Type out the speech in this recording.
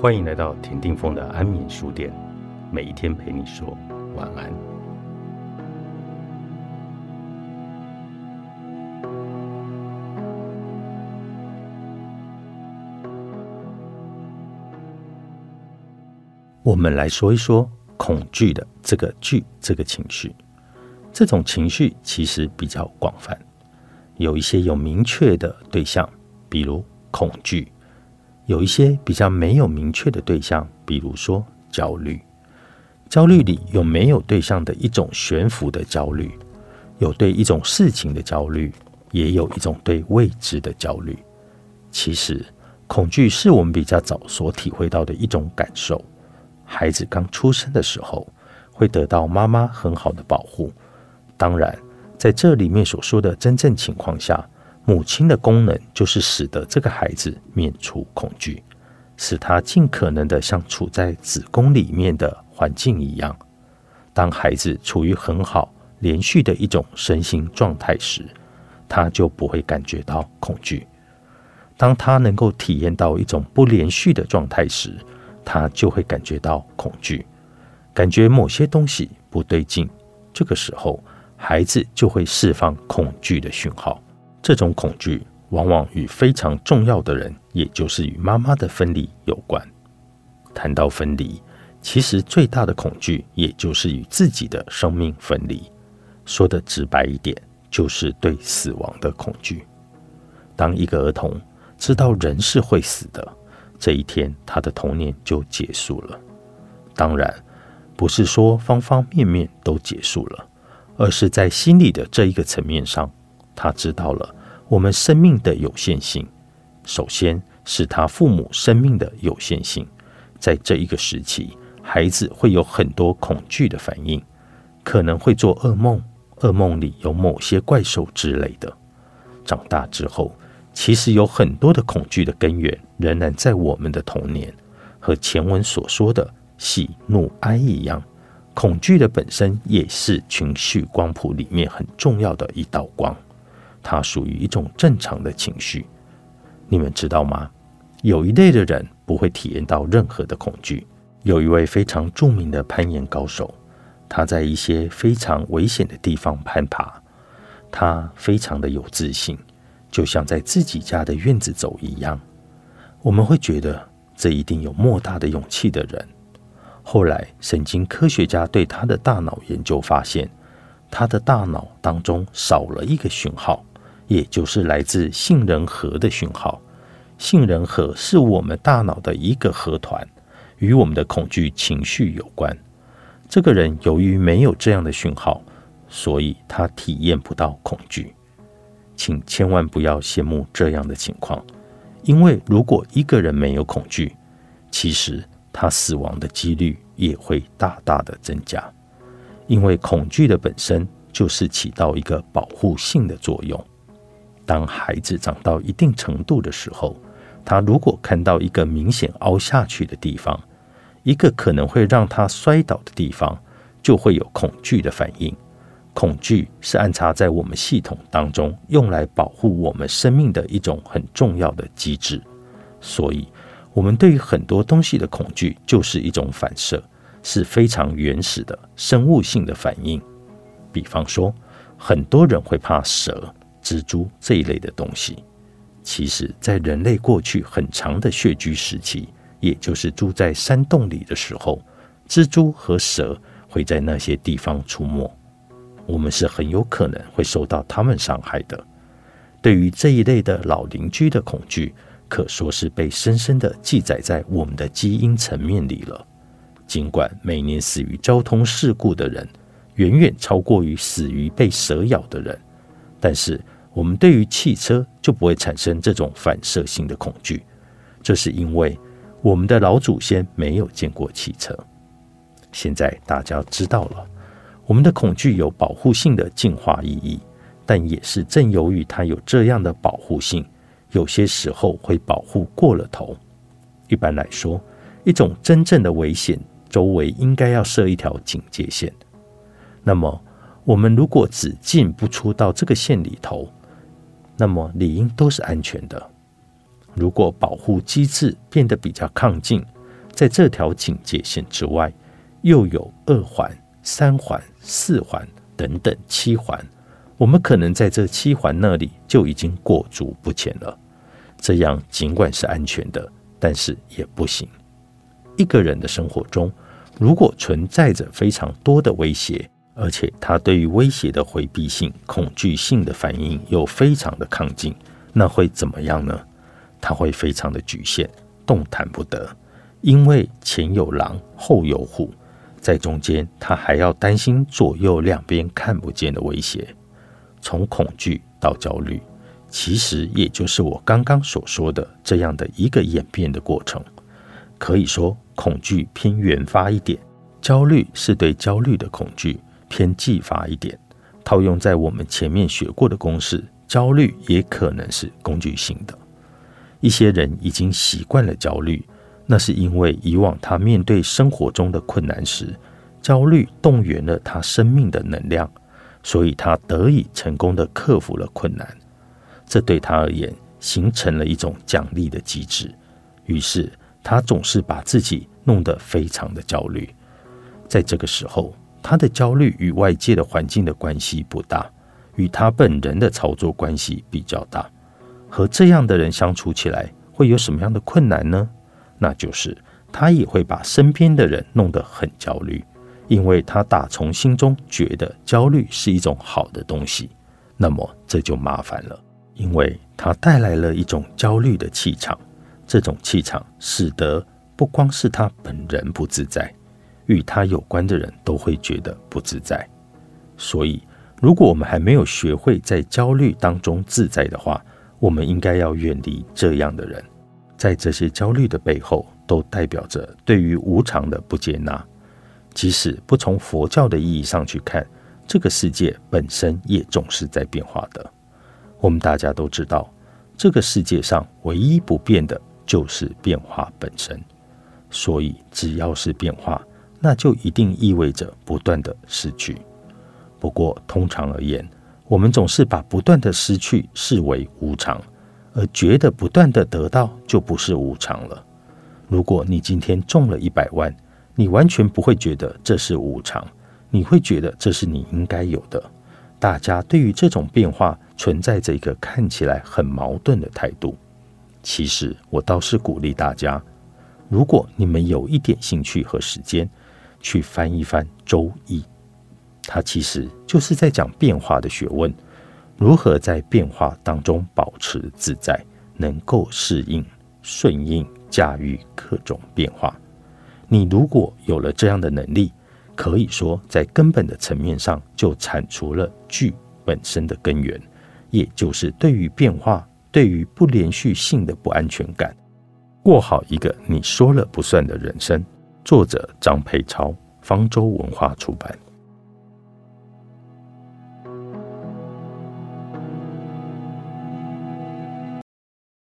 欢迎来到田定峰的安眠书店，每一天陪你说晚安。我们来说一说恐惧的这个惧这个情绪。这种情绪其实比较广泛，有一些有明确的对象，比如恐惧；有一些比较没有明确的对象，比如说焦虑。焦虑里有没有对象的一种悬浮的焦虑，有对一种事情的焦虑，也有一种对未知的焦虑。其实，恐惧是我们比较早所体会到的一种感受。孩子刚出生的时候，会得到妈妈很好的保护。当然，在这里面所说的真正情况下，母亲的功能就是使得这个孩子免除恐惧，使他尽可能的像处在子宫里面的环境一样。当孩子处于很好、连续的一种身心状态时，他就不会感觉到恐惧；当他能够体验到一种不连续的状态时，他就会感觉到恐惧，感觉某些东西不对劲。这个时候，孩子就会释放恐惧的讯号，这种恐惧往往与非常重要的人，也就是与妈妈的分离有关。谈到分离，其实最大的恐惧也就是与自己的生命分离。说的直白一点，就是对死亡的恐惧。当一个儿童知道人是会死的，这一天他的童年就结束了。当然，不是说方方面面都结束了。而是在心理的这一个层面上，他知道了我们生命的有限性。首先是他父母生命的有限性，在这一个时期，孩子会有很多恐惧的反应，可能会做噩梦，噩梦里有某些怪兽之类的。长大之后，其实有很多的恐惧的根源仍然在我们的童年，和前文所说的喜怒哀一样。恐惧的本身也是情绪光谱里面很重要的一道光，它属于一种正常的情绪。你们知道吗？有一类的人不会体验到任何的恐惧。有一位非常著名的攀岩高手，他在一些非常危险的地方攀爬，他非常的有自信，就像在自己家的院子走一样。我们会觉得这一定有莫大的勇气的人。后来，神经科学家对他的大脑研究发现，他的大脑当中少了一个讯号，也就是来自杏仁核的讯号。杏仁核是我们大脑的一个核团，与我们的恐惧情绪有关。这个人由于没有这样的讯号，所以他体验不到恐惧。请千万不要羡慕这样的情况，因为如果一个人没有恐惧，其实。他死亡的几率也会大大的增加，因为恐惧的本身就是起到一个保护性的作用。当孩子长到一定程度的时候，他如果看到一个明显凹下去的地方，一个可能会让他摔倒的地方，就会有恐惧的反应。恐惧是安插在我们系统当中，用来保护我们生命的一种很重要的机制，所以。我们对于很多东西的恐惧，就是一种反射，是非常原始的生物性的反应。比方说，很多人会怕蛇、蜘蛛这一类的东西。其实，在人类过去很长的穴居时期，也就是住在山洞里的时候，蜘蛛和蛇会在那些地方出没，我们是很有可能会受到它们伤害的。对于这一类的老邻居的恐惧。可说是被深深的记载在我们的基因层面里了。尽管每年死于交通事故的人远远超过于死于被蛇咬的人，但是我们对于汽车就不会产生这种反射性的恐惧。这是因为我们的老祖先没有见过汽车。现在大家知道了，我们的恐惧有保护性的进化意义，但也是正由于它有这样的保护性。有些时候会保护过了头。一般来说，一种真正的危险周围应该要设一条警戒线。那么，我们如果只进不出到这个线里头，那么理应都是安全的。如果保护机制变得比较亢进，在这条警戒线之外，又有二环、三环、四环等等七环，我们可能在这七环那里就已经过足不前了。这样尽管是安全的，但是也不行。一个人的生活中，如果存在着非常多的威胁，而且他对于威胁的回避性、恐惧性的反应又非常的亢进，那会怎么样呢？他会非常的局限，动弹不得，因为前有狼，后有虎，在中间他还要担心左右两边看不见的威胁，从恐惧到焦虑。其实也就是我刚刚所说的这样的一个演变的过程。可以说，恐惧偏原发一点，焦虑是对焦虑的恐惧偏技法一点。套用在我们前面学过的公式，焦虑也可能是工具性的。一些人已经习惯了焦虑，那是因为以往他面对生活中的困难时，焦虑动员了他生命的能量，所以他得以成功的克服了困难。这对他而言形成了一种奖励的机制，于是他总是把自己弄得非常的焦虑。在这个时候，他的焦虑与外界的环境的关系不大，与他本人的操作关系比较大。和这样的人相处起来会有什么样的困难呢？那就是他也会把身边的人弄得很焦虑，因为他打从心中觉得焦虑是一种好的东西。那么这就麻烦了。因为他带来了一种焦虑的气场，这种气场使得不光是他本人不自在，与他有关的人都会觉得不自在。所以，如果我们还没有学会在焦虑当中自在的话，我们应该要远离这样的人。在这些焦虑的背后，都代表着对于无常的不接纳。即使不从佛教的意义上去看，这个世界本身也总是在变化的。我们大家都知道，这个世界上唯一不变的就是变化本身。所以，只要是变化，那就一定意味着不断的失去。不过，通常而言，我们总是把不断的失去视为无常，而觉得不断的得到就不是无常了。如果你今天中了一百万，你完全不会觉得这是无常，你会觉得这是你应该有的。大家对于这种变化存在着一个看起来很矛盾的态度。其实我倒是鼓励大家，如果你们有一点兴趣和时间，去翻一翻《周易》，它其实就是在讲变化的学问，如何在变化当中保持自在，能够适应、顺应、驾驭各种变化。你如果有了这样的能力，可以说，在根本的层面上，就铲除了剧本身的根源，也就是对于变化、对于不连续性的不安全感。过好一个你说了不算的人生。作者：张沛超，方舟文化出版。